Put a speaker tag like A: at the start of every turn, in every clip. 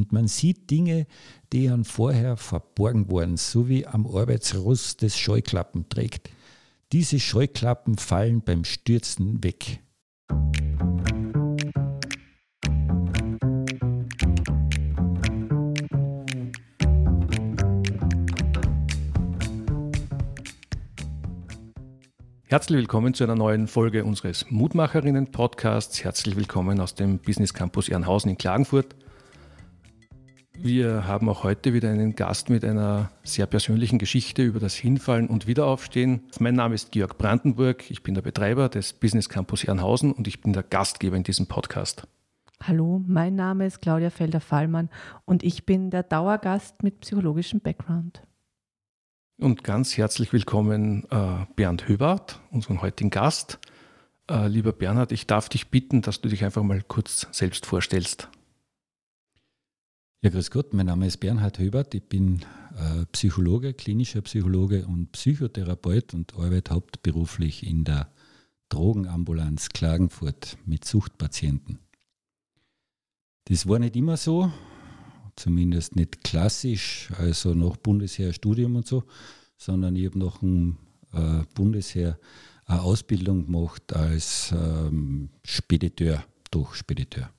A: und man sieht Dinge, die an vorher verborgen waren, so wie am Arbeitsross das Scheuklappen trägt. Diese Scheuklappen fallen beim Stürzen weg.
B: Herzlich willkommen zu einer neuen Folge unseres Mutmacherinnen-Podcasts. Herzlich willkommen aus dem Business Campus Ehrenhausen in Klagenfurt. Wir haben auch heute wieder einen Gast mit einer sehr persönlichen Geschichte über das Hinfallen und Wiederaufstehen. Mein Name ist Georg Brandenburg, ich bin der Betreiber des Business Campus Ehrenhausen und ich bin der Gastgeber in diesem Podcast.
C: Hallo, mein Name ist Claudia Felder-Fallmann und ich bin der Dauergast mit psychologischem Background.
B: Und ganz herzlich willkommen äh, Bernd Höbart, unseren heutigen Gast. Äh, lieber Bernhard, ich darf dich bitten, dass du dich einfach mal kurz selbst vorstellst.
A: Ja, grüß Gott, mein Name ist Bernhard Höbert, ich bin äh, Psychologe, klinischer Psychologe und Psychotherapeut und arbeite hauptberuflich in der Drogenambulanz Klagenfurt mit Suchtpatienten. Das war nicht immer so, zumindest nicht klassisch, also nach Bundesheerstudium und so, sondern ich habe nach dem äh, Bundesheer eine Ausbildung gemacht als ähm, Spediteur, doch Spediteur.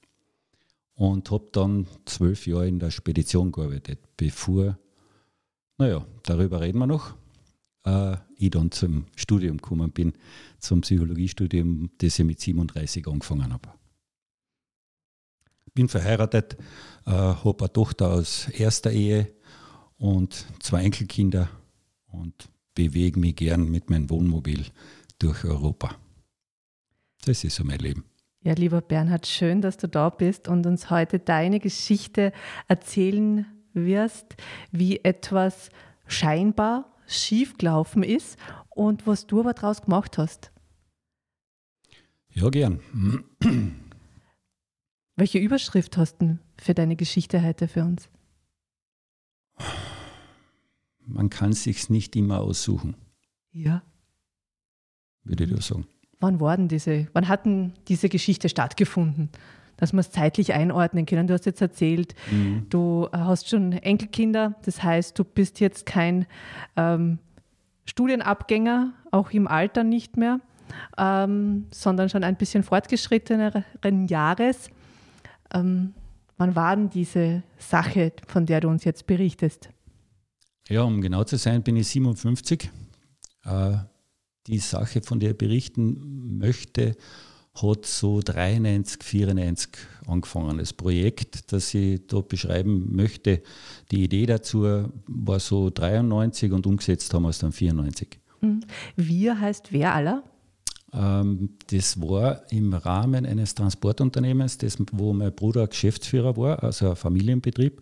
A: Und habe dann zwölf Jahre in der Spedition gearbeitet, bevor, naja, darüber reden wir noch, äh, ich dann zum Studium gekommen bin, zum Psychologiestudium, das ich mit 37 angefangen habe bin verheiratet, äh, habe eine Tochter aus erster Ehe und zwei Enkelkinder und bewege mich gern mit meinem Wohnmobil durch Europa. Das ist so mein Leben.
C: Ja, lieber Bernhard, schön, dass du da bist und uns heute deine Geschichte erzählen wirst, wie etwas scheinbar schiefgelaufen ist und was du aber daraus gemacht hast.
A: Ja, gern.
C: Welche Überschrift hast du für deine Geschichte heute für uns?
A: Man kann sich's nicht immer aussuchen.
C: Ja.
A: Würde ich sagen.
C: Wann war denn diese, wann hat denn diese Geschichte stattgefunden? Dass wir es zeitlich einordnen können. Du hast jetzt erzählt, mhm. du hast schon Enkelkinder, das heißt, du bist jetzt kein ähm, Studienabgänger, auch im Alter nicht mehr, ähm, sondern schon ein bisschen fortgeschritteneren Jahres. Ähm, wann war denn diese Sache, von der du uns jetzt berichtest?
A: Ja, um genau zu sein, bin ich 57. Äh, die Sache, von der ich berichten möchte, hat so 93, 94 angefangen. Das Projekt, das ich da beschreiben möchte, die Idee dazu war so 93 und umgesetzt haben wir es dann 94.
C: Mhm. Wir heißt wer aller?
A: Ähm, das war im Rahmen eines Transportunternehmens, das, wo mein Bruder Geschäftsführer war, also ein Familienbetrieb.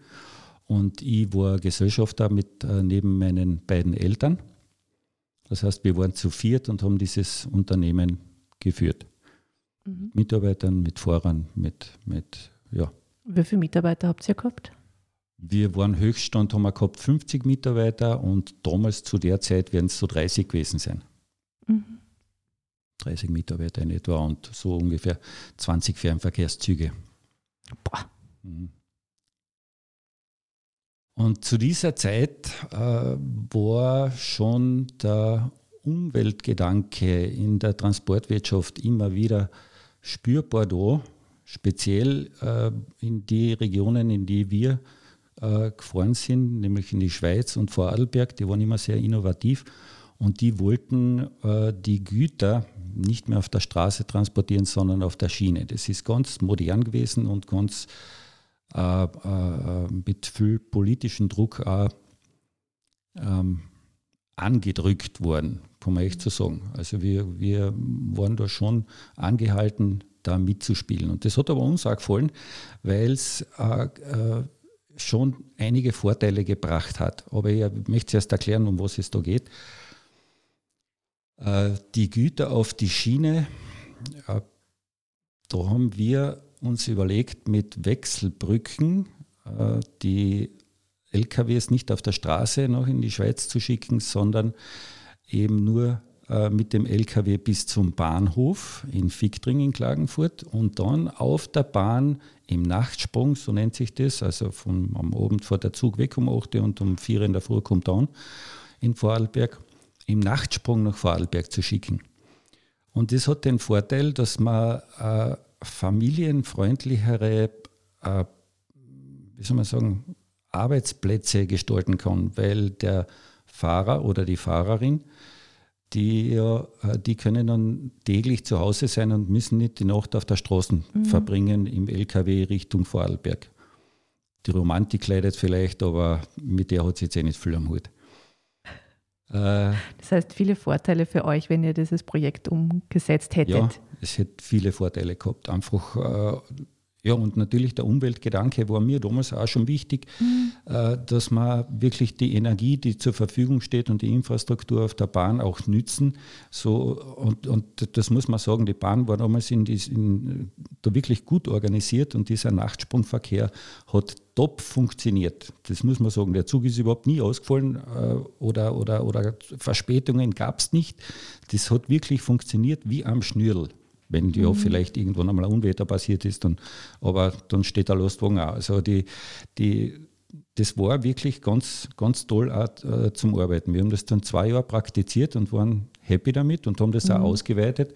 A: Und ich war Gesellschafter mit äh, neben meinen beiden Eltern. Das heißt, wir waren zu viert und haben dieses Unternehmen geführt. Mhm. Mitarbeitern, mit Fahrern, mit, mit, ja.
C: Wie viele Mitarbeiter habt ihr gehabt?
A: Wir waren Höchststand, haben wir gehabt 50 Mitarbeiter und damals zu der Zeit werden es so 30 gewesen sein. Mhm. 30 Mitarbeiter in etwa und so ungefähr 20 Fernverkehrszüge. Boah. Mhm. Und zu dieser Zeit äh, war schon der Umweltgedanke in der Transportwirtschaft immer wieder spürbar da, speziell äh, in die Regionen, in die wir äh, gefahren sind, nämlich in die Schweiz und Vorarlberg, die waren immer sehr innovativ und die wollten äh, die Güter nicht mehr auf der Straße transportieren, sondern auf der Schiene. Das ist ganz modern gewesen und ganz äh, äh, mit viel politischem Druck auch ähm, angedrückt worden, kann man echt so sagen. Also wir, wir waren da schon angehalten, da mitzuspielen. Und das hat aber uns auch gefallen, weil es äh, äh, schon einige Vorteile gebracht hat. Aber ich möchte zuerst erklären, um was es da geht. Äh, die Güter auf die Schiene, da haben wir uns überlegt, mit Wechselbrücken äh, die LKWs nicht auf der Straße noch in die Schweiz zu schicken, sondern eben nur äh, mit dem LKW bis zum Bahnhof in Fichtring in Klagenfurt und dann auf der Bahn im Nachtsprung, so nennt sich das, also von, am Abend vor der Zug weg um 8 Uhr und um 4 Uhr in der Früh kommt an in Vorarlberg, im Nachtsprung nach Vorarlberg zu schicken. Und das hat den Vorteil, dass man äh, familienfreundlichere, äh, wie soll man sagen, Arbeitsplätze gestalten kann, weil der Fahrer oder die Fahrerin, die, äh, die können dann täglich zu Hause sein und müssen nicht die Nacht auf der Straße mhm. verbringen im LKW Richtung Vorarlberg. Die Romantik leidet vielleicht, aber mit der hat sie jetzt eh nicht viel am Hut.
C: Äh, das heißt, viele Vorteile für euch, wenn ihr dieses Projekt umgesetzt hättet. Ja,
A: es hätte viele Vorteile gehabt. Einfach äh, ja, und natürlich der Umweltgedanke war mir damals auch schon wichtig, mhm. äh, dass man wirklich die Energie, die zur Verfügung steht und die Infrastruktur auf der Bahn auch nützen. So, und, und das muss man sagen, die Bahn war damals in, in, da wirklich gut organisiert und dieser Nachtsprungverkehr hat top funktioniert. Das muss man sagen. Der Zug ist überhaupt nie ausgefallen äh, oder, oder, oder Verspätungen gab es nicht. Das hat wirklich funktioniert wie am Schnürl wenn mhm. ja vielleicht irgendwann einmal ein Unwetter passiert ist, dann, aber dann steht der Lastwagen auch. Also die, die, das war wirklich ganz, ganz toll auch, äh, zum Arbeiten. Wir haben das dann zwei Jahre praktiziert und waren happy damit und haben das mhm. auch ausgeweitet.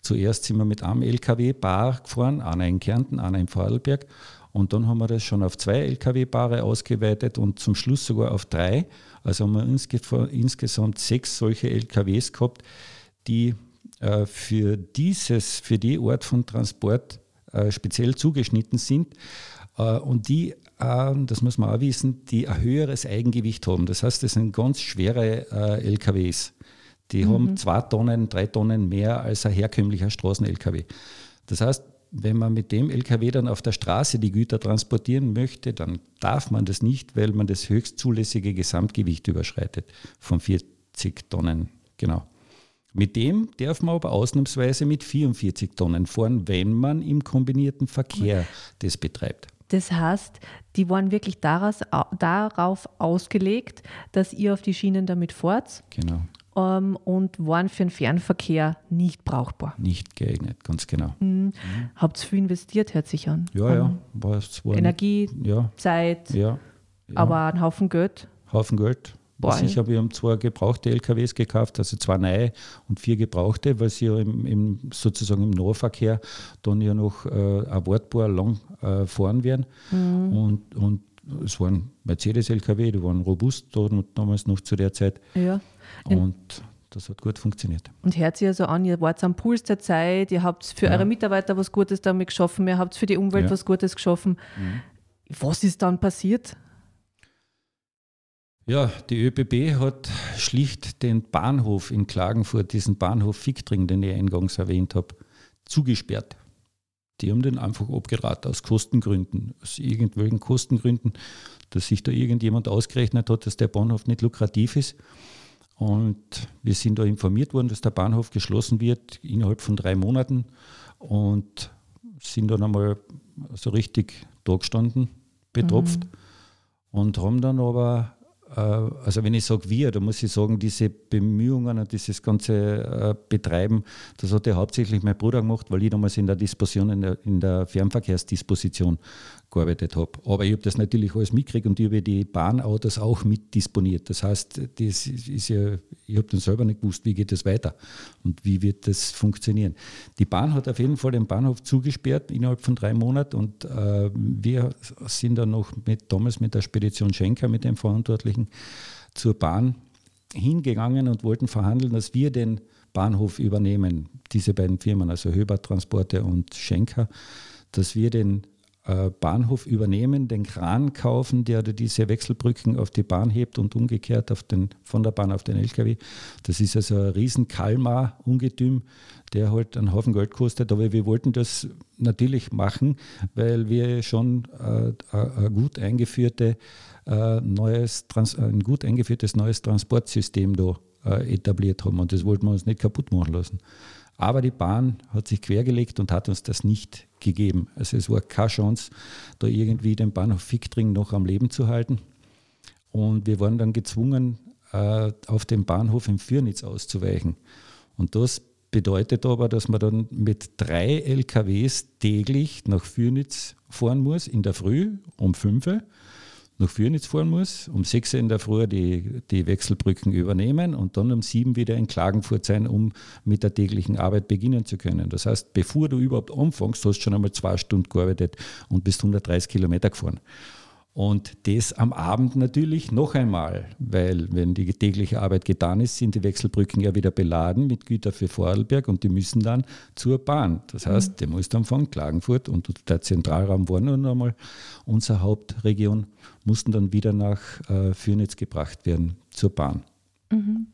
A: Zuerst sind wir mit einem LKW-Bar gefahren, einer in Kärnten, einer in Vorarlberg. Und dann haben wir das schon auf zwei LKW-Paare ausgeweitet und zum Schluss sogar auf drei. Also haben wir insgesamt sechs solche LKWs gehabt, die äh, für dieses, für die Art von Transport äh, speziell zugeschnitten sind äh, und die, das muss man auch wissen, die ein höheres Eigengewicht haben. Das heißt, das sind ganz schwere LKWs. Die mhm. haben zwei Tonnen, drei Tonnen mehr als ein herkömmlicher Straßen-LKW. Das heißt, wenn man mit dem LKW dann auf der Straße die Güter transportieren möchte, dann darf man das nicht, weil man das höchst zulässige Gesamtgewicht überschreitet von 40 Tonnen. Genau. Mit dem darf man aber ausnahmsweise mit 44 Tonnen fahren, wenn man im kombinierten Verkehr das betreibt.
C: Das heißt, die waren wirklich daraus, darauf ausgelegt, dass ihr auf die Schienen damit fahrt.
A: Genau.
C: Ähm, und waren für den Fernverkehr nicht brauchbar.
A: Nicht geeignet, ganz genau.
C: Mhm. Mhm. Habt ihr viel investiert, hört sich an.
A: Ja, ja. War,
C: war Energie, ja. Zeit,
A: ja.
C: ja. aber ein Haufen Geld.
A: Haufen Geld. Boah, sicher, wir haben zwei gebrauchte LKWs gekauft, also zwei neue und vier gebrauchte, weil sie ja im, im sozusagen im Nahverkehr dann ja noch äh, erwartbar lang äh, fahren werden. Mhm. Und, und es waren Mercedes-LKW, die waren robust damals noch zu der Zeit.
C: Ja.
A: Und das hat gut funktioniert.
C: Und hört sich also an, ihr wart am Puls der Zeit, ihr habt für ja. eure Mitarbeiter was Gutes damit geschaffen, ihr habt für die Umwelt ja. was Gutes geschaffen. Mhm. Was ist dann passiert?
A: Ja, die ÖBB hat schlicht den Bahnhof in Klagenfurt, diesen Bahnhof Fichtring, den ich eingangs erwähnt habe, zugesperrt. Die haben den einfach abgeraten aus Kostengründen, aus irgendwelchen Kostengründen, dass sich da irgendjemand ausgerechnet hat, dass der Bahnhof nicht lukrativ ist. Und wir sind da informiert worden, dass der Bahnhof geschlossen wird innerhalb von drei Monaten und sind dann einmal so richtig da gestanden, betropft mhm. und haben dann aber also wenn ich sage wir, da muss ich sagen, diese Bemühungen und dieses ganze äh, Betreiben, das hat ja hauptsächlich mein Bruder gemacht, weil ich damals in der Disposition, in der, in der Fernverkehrsdisposition gearbeitet habe. Aber ich habe das natürlich alles mitgekriegt und ich habe die Bahnautos auch mitdisponiert. Das heißt, das ist ja, ich habe dann selber nicht gewusst, wie geht das weiter und wie wird das funktionieren. Die Bahn hat auf jeden Fall den Bahnhof zugesperrt innerhalb von drei Monaten und äh, wir sind dann noch mit damals mit der Spedition Schenker, mit dem Verantwortlichen, zur Bahn hingegangen und wollten verhandeln, dass wir den Bahnhof übernehmen, diese beiden Firmen, also Höber Transporte und Schenker, dass wir den Bahnhof übernehmen, den Kran kaufen, der diese Wechselbrücken auf die Bahn hebt und umgekehrt auf den, von der Bahn auf den LKW. Das ist also ein riesen Kalmar-Ungetüm, der halt einen Haufen Geld kostet. Aber wir wollten das natürlich machen, weil wir schon äh, ein gut eingeführte, äh, neues, ein gut eingeführtes neues Transportsystem da äh, etabliert haben. Und das wollten wir uns nicht kaputt machen lassen. Aber die Bahn hat sich quergelegt und hat uns das nicht gegeben. Also es war keine Chance, da irgendwie den Bahnhof Fichtring noch am Leben zu halten. Und wir waren dann gezwungen, äh, auf den Bahnhof in Fürnitz auszuweichen. Und das bedeutet aber, dass man dann mit drei LKWs täglich nach Fürnitz fahren muss, in der Früh um 5 Uhr nach Fürnitz fahren muss, um 6 Uhr in der Früh die, die Wechselbrücken übernehmen und dann um 7 wieder in Klagenfurt sein, um mit der täglichen Arbeit beginnen zu können. Das heißt, bevor du überhaupt anfängst, hast du schon einmal zwei Stunden gearbeitet und bist 130 Kilometer gefahren. Und das am Abend natürlich noch einmal, weil wenn die tägliche Arbeit getan ist, sind die Wechselbrücken ja wieder beladen mit Gütern für Vorarlberg und die müssen dann zur Bahn. Das heißt, mhm. der muss dann von Klagenfurt und der Zentralraum war nun einmal unsere Hauptregion, mussten dann wieder nach äh, Fürnitz gebracht werden zur Bahn. Mhm.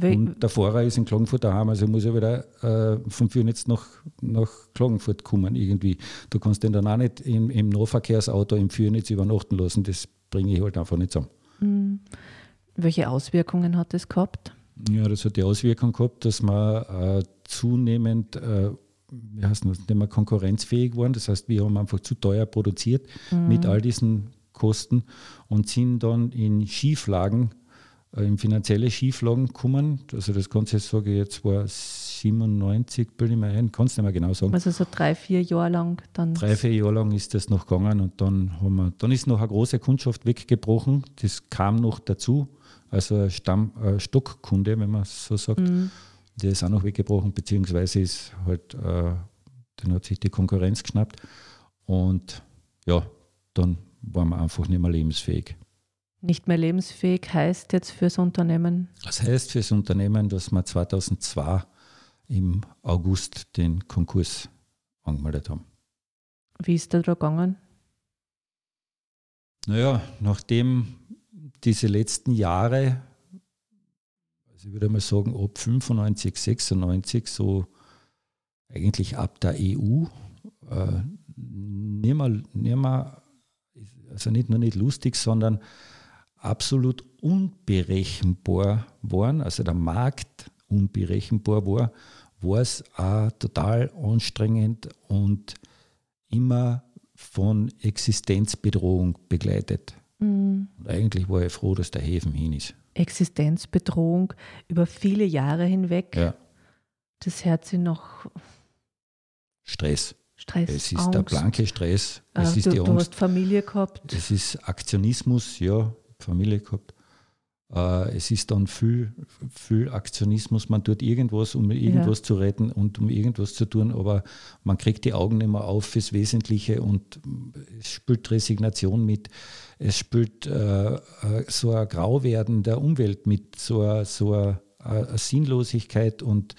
A: Und der Fahrer ist in Klagenfurt daheim, also muss er wieder äh, von Fürnitz nach, nach Klagenfurt kommen irgendwie. Du kannst den dann auch nicht im, im Nahverkehrsauto im Fürnitz übernachten lassen, das bringe ich halt einfach nicht zusammen. Mhm.
C: Welche Auswirkungen hat das gehabt?
A: Ja, das hat die Auswirkung gehabt, dass wir äh, zunehmend äh, wie heißt das, nicht mehr konkurrenzfähig waren. Das heißt, wir haben einfach zu teuer produziert mhm. mit all diesen Kosten und sind dann in Schieflagen in finanzielle Schieflagen gekommen. Also das Ganze, sage ich jetzt, war 97, bilde ich mir ein, kannst du nicht mehr genau sagen.
C: Also so drei, vier Jahre lang dann.
A: Drei, vier Jahre lang ist das noch gegangen und dann haben wir, dann ist noch eine große Kundschaft weggebrochen. Das kam noch dazu. Also ein Stamm, ein Stockkunde, wenn man so sagt. Mhm. Der ist auch noch weggebrochen, beziehungsweise ist halt, äh, dann hat sich die Konkurrenz geschnappt. Und ja, dann waren wir einfach nicht mehr lebensfähig
C: nicht mehr lebensfähig heißt jetzt fürs Unternehmen?
A: Das heißt fürs Unternehmen, dass wir 2002 im August den Konkurs angemeldet haben.
C: Wie ist der da gegangen?
A: Naja, nachdem diese letzten Jahre, also ich würde mal sagen, ab 95, 96, so eigentlich ab der EU, äh, nicht mehr, nicht mehr, also nicht nur nicht lustig, sondern absolut unberechenbar waren, also der Markt unberechenbar war, war es auch total anstrengend und immer von Existenzbedrohung begleitet. Mhm. Und eigentlich war ich froh, dass der Häfen hin ist.
C: Existenzbedrohung über viele Jahre hinweg. Ja. Das hört sich noch.
A: Stress.
C: Stress.
A: Es ist Angst. der blanke Stress.
C: Es
A: äh,
C: ist du, die Angst. du hast Familie gehabt.
A: Es ist Aktionismus, ja. Familie gehabt. Äh, es ist dann viel, viel Aktionismus. Man tut irgendwas, um irgendwas ja. zu retten und um irgendwas zu tun, aber man kriegt die Augen nicht mehr auf fürs Wesentliche und es spielt Resignation mit. Es spielt äh, äh so ein Grauwerden der Umwelt mit, so eine, so eine, eine Sinnlosigkeit und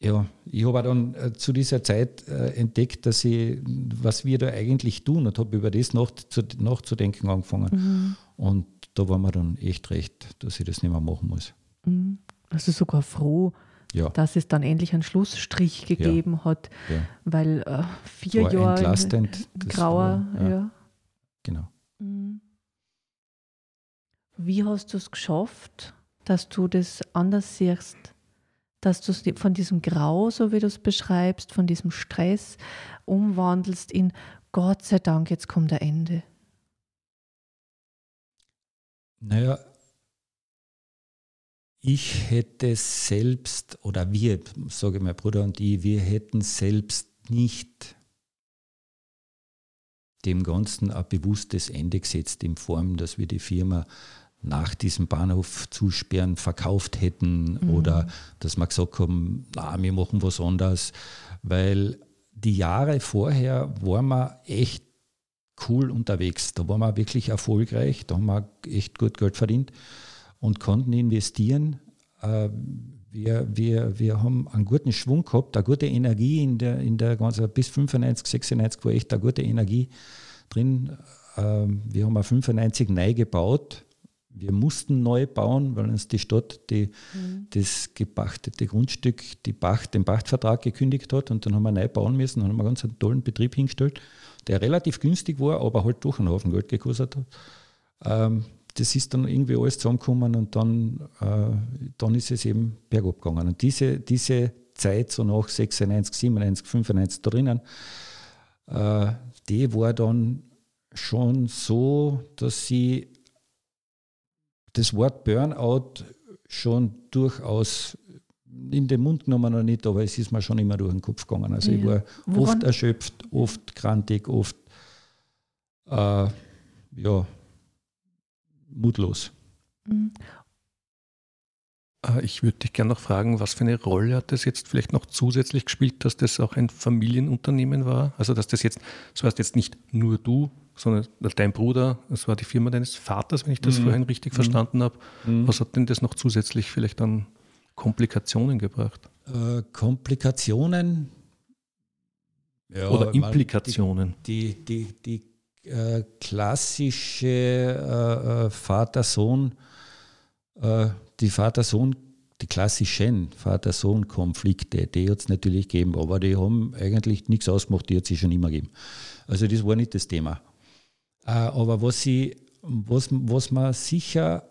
A: ja, ich habe dann äh, zu dieser Zeit äh, entdeckt, dass ich, was wir da eigentlich tun und habe über das nach, zu, nachzudenken angefangen. Mhm. Und da war mir dann echt recht, dass ich das nicht mehr machen muss.
C: Mhm. Also sogar froh, ja. dass es dann endlich einen Schlussstrich gegeben ja. hat, ja. weil äh, vier Jahre
A: entlastend,
C: grauer, war, ja.
A: Genau. Mhm.
C: Wie hast du es geschafft, dass du das anders siehst? Dass du von diesem Grau, so wie du es beschreibst, von diesem Stress umwandelst in Gott sei Dank, jetzt kommt der Ende?
A: Naja, ich hätte selbst, oder wir, sage mein Bruder und ich, wir hätten selbst nicht dem Ganzen ein bewusstes Ende gesetzt, in Form, dass wir die Firma nach diesem Bahnhof zusperren verkauft hätten mhm. oder dass wir gesagt haben, na, wir machen was anderes, weil die Jahre vorher waren wir echt cool unterwegs. Da waren wir wirklich erfolgreich, da haben wir echt gut Geld verdient und konnten investieren. Äh, wir, wir, wir haben einen guten Schwung gehabt, eine gute Energie in der, in der ganzen, bis 95, 96 war echt eine gute Energie drin. Äh, wir haben auch 95 neu gebaut wir mussten neu bauen, weil uns die Stadt die, mhm. das gepachtete Grundstück, die Pacht, den Pachtvertrag gekündigt hat und dann haben wir neu bauen müssen. Dann haben wir einen ganz tollen Betrieb hingestellt, der relativ günstig war, aber halt doch einen Haufen Geld gekostet hat. Ähm, das ist dann irgendwie alles zusammengekommen und dann, äh, dann ist es eben bergab gegangen. Und diese, diese Zeit, so nach 96, 97, 95 drinnen, äh, die war dann schon so, dass sie das Wort Burnout schon durchaus in den Mund genommen noch nicht, aber es ist mir schon immer durch den Kopf gegangen. Also ja. ich war Woran? oft erschöpft, oft krantig, oft äh, ja, mutlos. Mhm.
B: Äh, ich würde dich gerne noch fragen, was für eine Rolle hat das jetzt vielleicht noch zusätzlich gespielt, dass das auch ein Familienunternehmen war? Also dass das jetzt, so heißt jetzt nicht nur du, sondern dein Bruder, das war die Firma deines Vaters, wenn ich das mhm. vorhin richtig mhm. verstanden habe. Mhm. Was hat denn das noch zusätzlich vielleicht an Komplikationen gebracht?
A: Äh, Komplikationen
B: ja, oder Implikationen?
A: Die, die, die, die äh, klassische äh, äh Vater-Sohn- äh, die Vater-Sohn, die klassischen Vater-Sohn-Konflikte, die hat es natürlich gegeben, aber die haben eigentlich nichts ausgemacht, die hat es schon immer gegeben. Also das war nicht das Thema. Äh, aber was, sie, was, was man sicher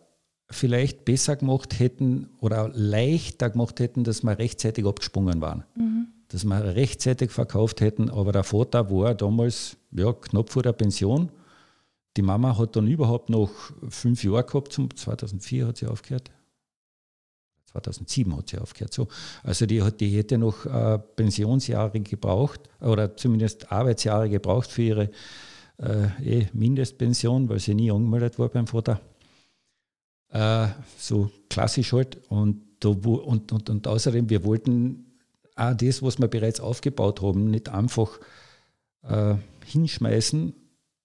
A: vielleicht besser gemacht hätten oder leichter gemacht hätten, dass wir rechtzeitig abgesprungen waren. Mhm. Dass wir rechtzeitig verkauft hätten, aber der Vater war damals ja, knapp vor der Pension. Die Mama hat dann überhaupt noch fünf Jahre gehabt, zum 2004 hat sie aufgehört. 2007 hat sie aufgehört. So. Also die, hat, die hätte noch äh, Pensionsjahre gebraucht oder zumindest Arbeitsjahre gebraucht für ihre äh, eh Mindestpension, weil sie nie angemeldet war beim Vater. Äh, so klassisch halt. Und, da, und, und, und außerdem, wir wollten auch das, was wir bereits aufgebaut haben, nicht einfach äh, hinschmeißen,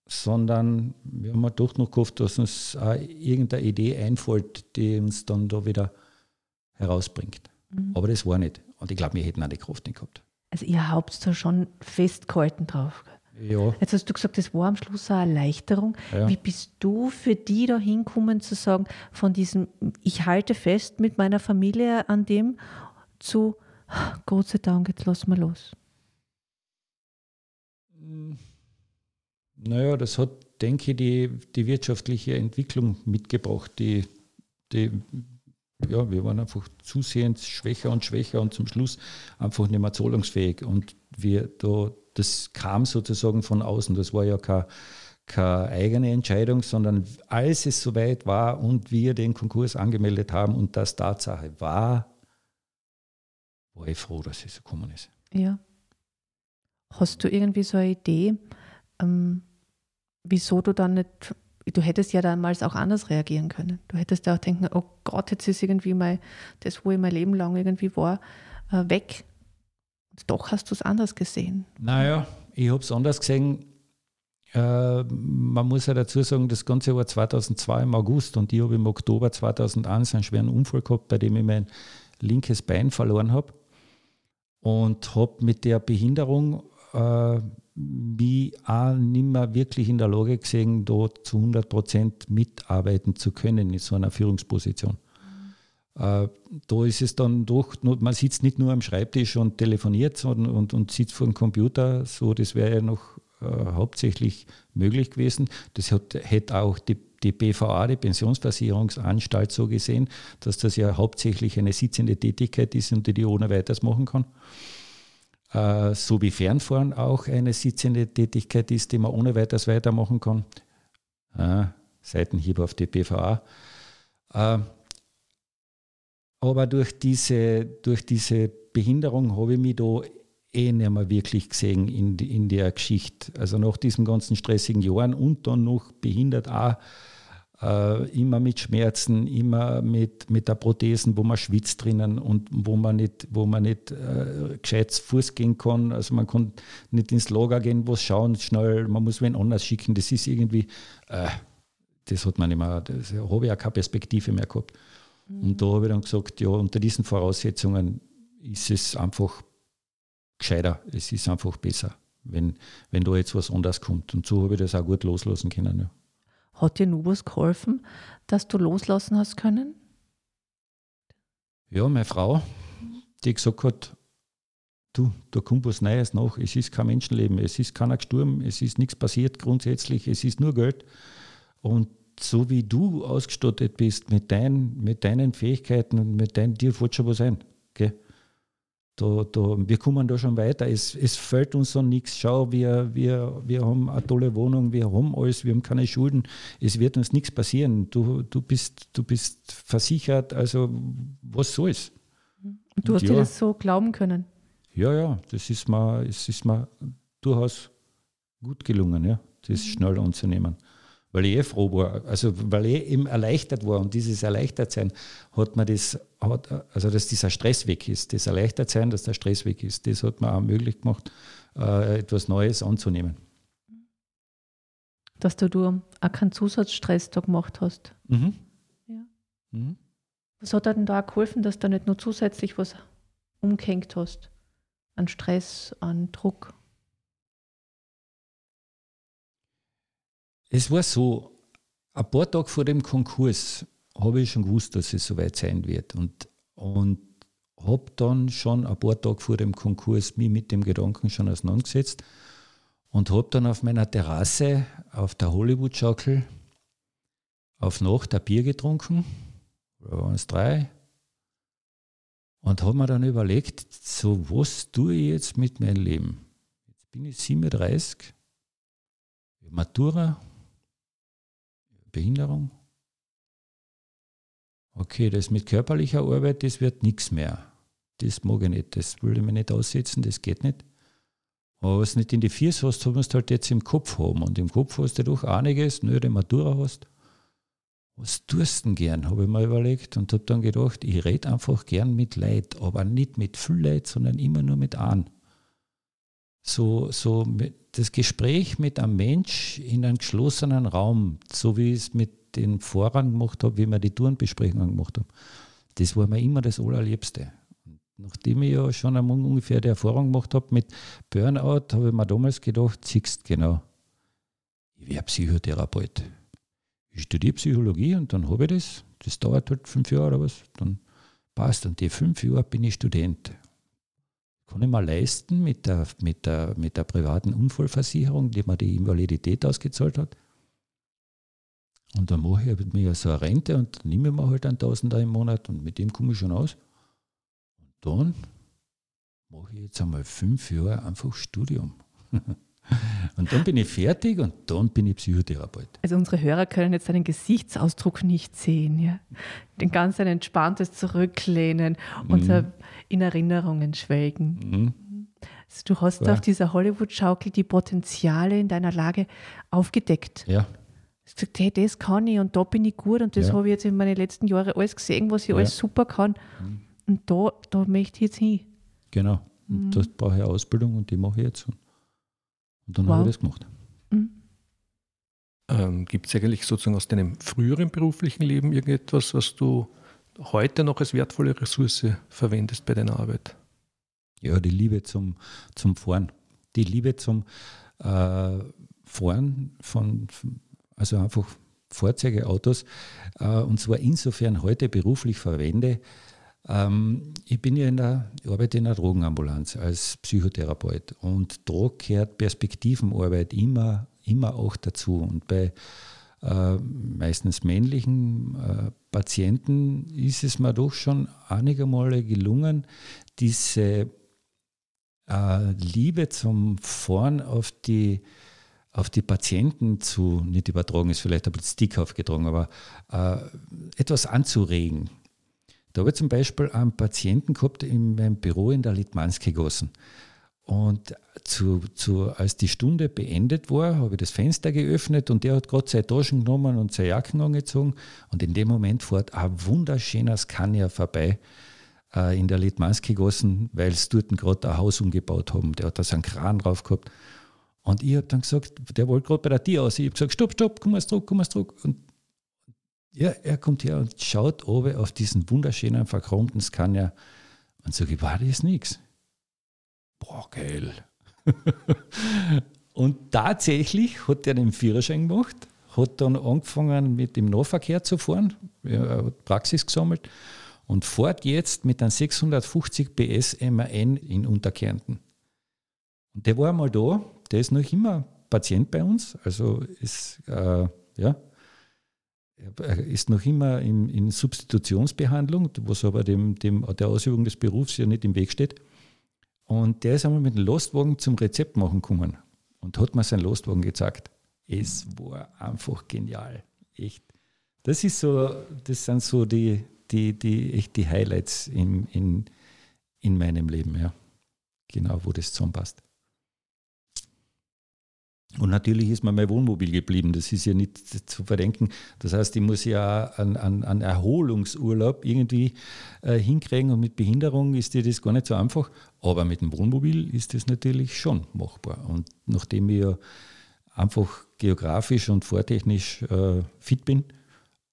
A: sondern wir haben doch noch gehofft, dass uns auch irgendeine Idee einfällt, die uns dann da wieder herausbringt. Mhm. Aber das war nicht. Und ich glaube, wir hätten auch die Kraft nicht gehabt.
C: Also ihr habt da schon festgehalten drauf.
A: Ja.
C: Jetzt hast du gesagt, das war am Schluss eine Erleichterung. Ja. Wie bist du für die da hinkommen zu sagen, von diesem, ich halte fest mit meiner Familie an dem, zu, Gott sei Dank, jetzt lassen wir los?
A: Naja, das hat, denke ich, die, die wirtschaftliche Entwicklung mitgebracht, die, die ja, wir waren einfach zusehends schwächer und schwächer und zum Schluss einfach nicht mehr zahlungsfähig. Und wir da, das kam sozusagen von außen. Das war ja keine, keine eigene Entscheidung, sondern als es soweit war und wir den Konkurs angemeldet haben und das Tatsache war, war ich froh, dass es so gekommen ist.
C: Ja. Hast du irgendwie so eine Idee, ähm, wieso du dann nicht du hättest ja damals auch anders reagieren können. Du hättest ja auch denken, oh Gott, jetzt ist irgendwie mal das, wo ich mein Leben lang irgendwie war, äh, weg. Und doch hast du es anders gesehen.
A: Naja, ich habe es anders gesehen. Äh, man muss ja dazu sagen, das Ganze war 2002 im August und ich habe im Oktober 2001 einen schweren Unfall gehabt, bei dem ich mein linkes Bein verloren habe und habe mit der Behinderung äh, wie auch nicht mehr wirklich in der Lage gesehen, dort zu 100 Prozent mitarbeiten zu können in so einer Führungsposition. Äh, da ist es dann doch, man sitzt nicht nur am Schreibtisch und telefoniert sondern, und, und sitzt vor dem Computer, so das wäre ja noch äh, hauptsächlich möglich gewesen. Das hat, hätte auch die, die BVA, die Pensionsversicherungsanstalt, so gesehen, dass das ja hauptsächlich eine sitzende Tätigkeit ist und die die ohne weiteres machen kann äh, so wie Fernfahren auch eine sitzende Tätigkeit ist, die man ohne weiteres weitermachen kann. Äh, Seitenhieb auf die BVA. Äh, aber durch diese, durch diese Behinderung habe ich mich da eh nicht mehr wirklich gesehen in, in der Geschichte. Also nach diesen ganzen stressigen Jahren und dann noch behindert auch äh, immer mit Schmerzen, immer mit, mit der Prothesen, wo man schwitzt drinnen und wo man nicht, wo man nicht äh, gescheit Fuß gehen kann. Also man kann nicht ins Lager gehen, wo es schauen, schnell, man muss wen anders schicken. Das ist irgendwie, äh, das hat man nicht mehr, da habe ich auch keine Perspektive mehr gehabt. Mhm. Und da habe ich dann gesagt, ja, unter diesen Voraussetzungen ist es einfach gescheiter, es ist einfach besser, wenn, wenn da jetzt was anderes kommt. Und so habe ich das auch gut loslassen können. Ja.
C: Hat dir nur was geholfen, dass du loslassen hast können?
A: Ja, meine Frau, die gesagt hat, du, da kommt was Neues nach. Es ist kein Menschenleben, es ist keiner gestorben, es ist nichts passiert grundsätzlich, es ist nur Geld. Und so wie du ausgestattet bist mit, dein, mit deinen Fähigkeiten und mit deinen, dir fällt schon was ein. Gell? da, da, wir kommen da schon weiter. Es, es fällt uns so nichts. Schau, wir, wir, wir haben eine tolle Wohnung, wir haben alles, wir haben keine Schulden. Es wird uns nichts passieren. Du, du, bist, du bist versichert, also was soll's?
C: Und du hast ja. dir das so glauben können?
A: Ja, ja, das ist mir, es ist mir durchaus gut gelungen, ja, das mhm. schnell anzunehmen. Weil ich eh froh war, also weil ich eben erleichtert war und dieses Erleichtertsein hat mir das, hat, also dass dieser Stress weg ist, das Erleichtertsein, dass der Stress weg ist, das hat mir auch möglich gemacht, äh, etwas Neues anzunehmen.
C: Dass du, du auch keinen Zusatzstress da gemacht hast. Mhm. Ja. Mhm. Was hat dir denn da auch geholfen, dass du nicht nur zusätzlich was umgehängt hast? An Stress, an Druck?
A: Es war so, ein paar Tage vor dem Konkurs habe ich schon gewusst, dass es soweit sein wird. Und, und habe dann schon ein paar Tage vor dem Konkurs mich mit dem Gedanken schon auseinandergesetzt und habe dann auf meiner Terrasse auf der Hollywood-Schaukel auf Nacht ein Bier getrunken, da waren es drei, und habe mir dann überlegt, so was tue ich jetzt mit meinem Leben? Jetzt bin ich 37, Matura, Behinderung. Okay, das mit körperlicher Arbeit, das wird nichts mehr. Das mag ich nicht, das will ich mir nicht aussetzen, das geht nicht. Aber was nicht in die Füße hast, musst du halt jetzt im Kopf haben. Und im Kopf hast du doch einiges, nur die Matura hast. Was tust du gern, habe ich mir überlegt und habe dann gedacht, ich rede einfach gern mit Leid, aber nicht mit viel Leid, sondern immer nur mit an. So, so das Gespräch mit einem Mensch in einem geschlossenen Raum, so wie ich es mit den Vorrang gemacht habe, wie wir die Tourenbesprechungen gemacht haben, das war mir immer das Allerliebste. Nachdem ich ja schon einmal ungefähr die Erfahrung gemacht habe mit Burnout, habe ich mir damals gedacht, siehst genau, ich wäre Psychotherapeut. Ich studiere Psychologie und dann habe ich das. Das dauert halt fünf Jahre oder was. Dann passt. Und die fünf Jahre bin ich Student. Kann ich mir leisten mit der, mit der, mit der privaten Unfallversicherung, die mir die Invalidität ausgezahlt hat. Und dann mache ich mir so eine Rente und nehme mir halt einen Tausender im Monat und mit dem komme ich schon aus. Und dann mache ich jetzt einmal fünf Jahre einfach Studium. Und dann bin ich fertig und dann bin ich Psychotherapeut.
C: Also unsere Hörer können jetzt seinen Gesichtsausdruck nicht sehen. Ja? Den ganz ein entspanntes Zurücklehnen und mhm. in Erinnerungen schwelgen. Mhm. Also du hast ja. auf dieser Hollywood-Schaukel die Potenziale in deiner Lage aufgedeckt.
A: Ja.
C: Du hast gesagt, hey, das kann ich und da bin ich gut und das ja. habe ich jetzt in meinen letzten Jahren alles gesehen, was ich ja. alles super kann. Mhm. Und da, da möchte ich jetzt hin.
A: Genau. Und mhm. das brauche ich Ausbildung und die mache ich jetzt. Und dann wow. habe ich das gemacht. Mhm.
B: Ähm, Gibt es eigentlich sozusagen aus deinem früheren beruflichen Leben irgendetwas, was du heute noch als wertvolle Ressource verwendest bei deiner Arbeit?
A: Ja, die Liebe zum, zum Fahren. Die Liebe zum äh, Fahren von, also einfach Fahrzeuge, Autos, äh, und zwar insofern heute beruflich verwende, ähm, ich bin ja in der, arbeite in der Drogenambulanz als Psychotherapeut und da gehört Perspektivenarbeit immer, immer auch dazu. Und bei äh, meistens männlichen äh, Patienten ist es mir doch schon einige Male gelungen, diese äh, Liebe zum Fahren auf die, auf die Patienten zu, nicht übertragen ist vielleicht ein bisschen stickhaft getragen, aber äh, etwas anzuregen da habe ich zum Beispiel einen Patienten gehabt in meinem Büro in der Litmanski-Gassen. Und zu, zu, als die Stunde beendet war, habe ich das Fenster geöffnet und der hat gerade seine Taschen genommen und seine Jacken angezogen. Und in dem Moment fährt ein wunderschöner Scania vorbei äh, in der Litmanski-Gassen, weil sie dort gerade ein Haus umgebaut haben. Der hat da so einen Kran drauf gehabt. Und ich habe dann gesagt, der wollte gerade bei der Tür aus. Ich habe gesagt, stopp, stopp, komm mal zurück, komm mal zurück. Und ja, er kommt her und schaut oben auf diesen wunderschönen, verchromten Scania und ich, war das nichts? Boah, geil. und tatsächlich hat er den Führerschein gemacht, hat dann angefangen mit dem Nahverkehr zu fahren, hat Praxis gesammelt und fährt jetzt mit einem 650 PS MAN in Unterkärnten. Und der war mal da, der ist noch immer Patient bei uns, also ist, äh, ja, ist noch immer in, in, Substitutionsbehandlung, was aber dem, dem, der Ausübung des Berufs ja nicht im Weg steht. Und der ist einmal mit dem Lastwagen zum Rezept machen gekommen und hat mir seinen Lastwagen gezeigt. Es war einfach genial. Echt. Das ist so, das sind so die, die, die, echt die Highlights in, in, in meinem Leben, ja. Genau, wo das zusammenpasst. Und natürlich ist mir mein Wohnmobil geblieben. Das ist ja nicht zu verdenken. Das heißt, ich muss ja einen, einen Erholungsurlaub irgendwie äh, hinkriegen und mit Behinderung ist dir das gar nicht so einfach. Aber mit dem Wohnmobil ist das natürlich schon machbar. Und nachdem ich ja einfach geografisch und vortechnisch äh, fit bin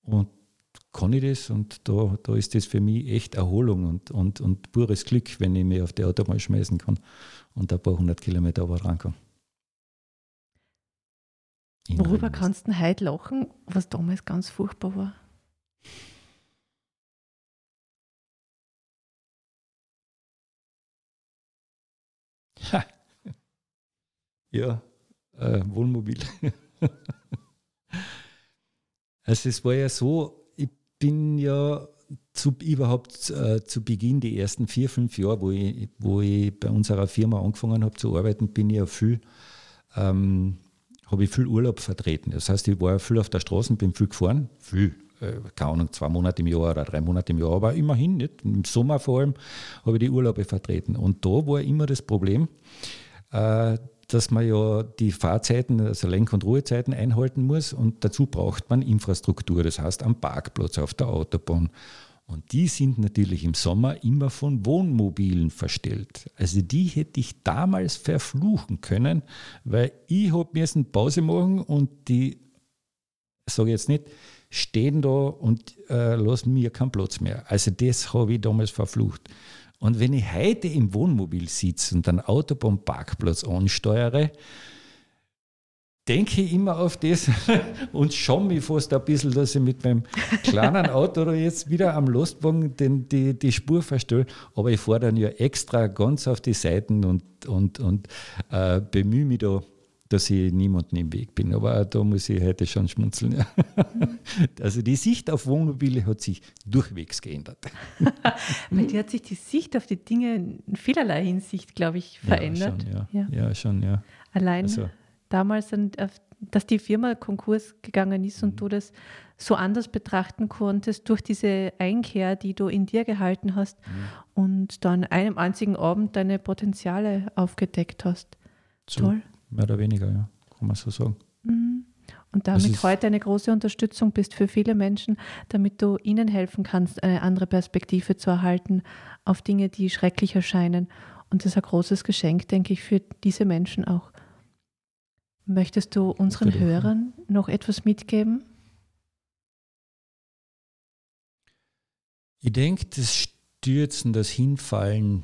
A: und kann ich das und da, da ist das für mich echt Erholung und, und, und pures Glück, wenn ich mich auf die Autobahn schmeißen kann und ein paar hundert Kilometer aber ran kann.
C: Worüber kannst du heute lachen, was damals ganz furchtbar war?
A: Ha. Ja, äh, Wohnmobil. also es war ja so, ich bin ja zu, überhaupt äh, zu Beginn die ersten vier, fünf Jahre, wo ich, wo ich bei unserer Firma angefangen habe zu arbeiten, bin ich ja viel ähm, habe ich viel Urlaub vertreten. Das heißt, ich war viel auf der Straße, bin viel gefahren, viel, äh, keine Ahnung, zwei Monate im Jahr oder drei Monate im Jahr, aber immerhin nicht. Im Sommer vor allem habe ich die Urlaube vertreten. Und da war immer das Problem, äh, dass man ja die Fahrzeiten, also Lenk- und Ruhezeiten einhalten muss und dazu braucht man Infrastruktur, das heißt am Parkplatz auf der Autobahn. Und die sind natürlich im Sommer immer von Wohnmobilen verstellt. Also die hätte ich damals verfluchen können, weil ich habe müssen Pause machen und die, sage jetzt nicht, stehen da und äh, lassen mir keinen Platz mehr. Also das habe ich damals verflucht. Und wenn ich heute im Wohnmobil sitze und einen Autobahnparkplatz ansteuere, denke ich immer auf das und schaue mich fast ein bisschen, dass ich mit meinem kleinen Auto jetzt wieder am Lastwagen den, die, die Spur verstelle. Aber ich fahre dann ja extra ganz auf die Seiten und, und, und äh, bemühe mich da, dass ich niemanden im Weg bin. Aber da muss ich heute schon schmunzeln. also die Sicht auf Wohnmobile hat sich durchwegs geändert.
C: Bei dir hat sich die Sicht auf die Dinge in vielerlei Hinsicht, glaube ich, verändert.
A: Ja, schon, ja. ja. ja schon, ja.
C: Allein also, damals, dass die Firma Konkurs gegangen ist und mhm. du das so anders betrachten konntest durch diese Einkehr, die du in dir gehalten hast mhm. und dann einem einzigen Abend deine Potenziale aufgedeckt hast.
A: So, Toll. Mehr oder weniger, ja, kann man so sagen.
C: Mhm. Und damit heute eine große Unterstützung bist für viele Menschen, damit du ihnen helfen kannst, eine andere Perspektive zu erhalten auf Dinge, die schrecklich erscheinen. Und das ist ein großes Geschenk, denke ich, für diese Menschen auch. Möchtest du unseren Hörern noch etwas mitgeben?
A: Ich denke, das Stürzen, das Hinfallen,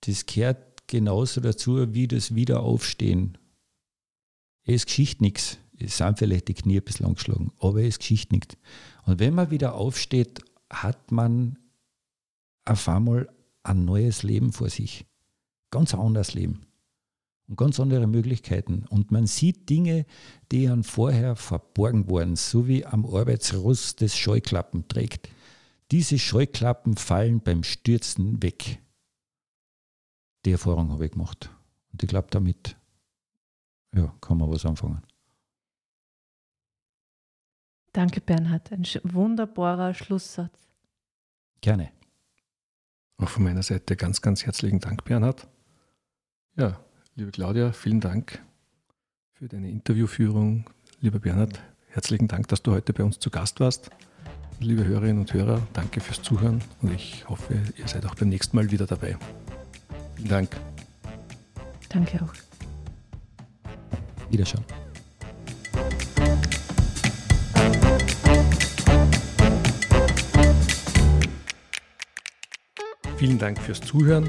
A: das gehört genauso dazu wie das Wiederaufstehen. Es ist Geschichte nichts. Es sind vielleicht die Knie ein bisschen angeschlagen, aber es ist Geschichte nichts. Und wenn man wieder aufsteht, hat man auf einmal ein neues Leben vor sich. Ganz anderes Leben und ganz andere Möglichkeiten. Und man sieht Dinge, die an vorher verborgen waren, so wie am Arbeitsrost das Scheuklappen trägt. Diese Scheuklappen fallen beim Stürzen weg. Die Erfahrung habe ich gemacht. Und ich glaube, damit ja, kann man was anfangen.
C: Danke, Bernhard. Ein wunderbarer Schlusssatz.
A: Gerne.
B: Auch von meiner Seite ganz, ganz herzlichen Dank, Bernhard. Ja, Liebe Claudia, vielen Dank für deine Interviewführung. Lieber Bernhard, herzlichen Dank, dass du heute bei uns zu Gast warst. Liebe Hörerinnen und Hörer, danke fürs Zuhören und ich hoffe, ihr seid auch beim nächsten Mal wieder dabei. Vielen Dank.
C: Danke auch.
A: Wiederschauen.
B: Vielen Dank fürs Zuhören.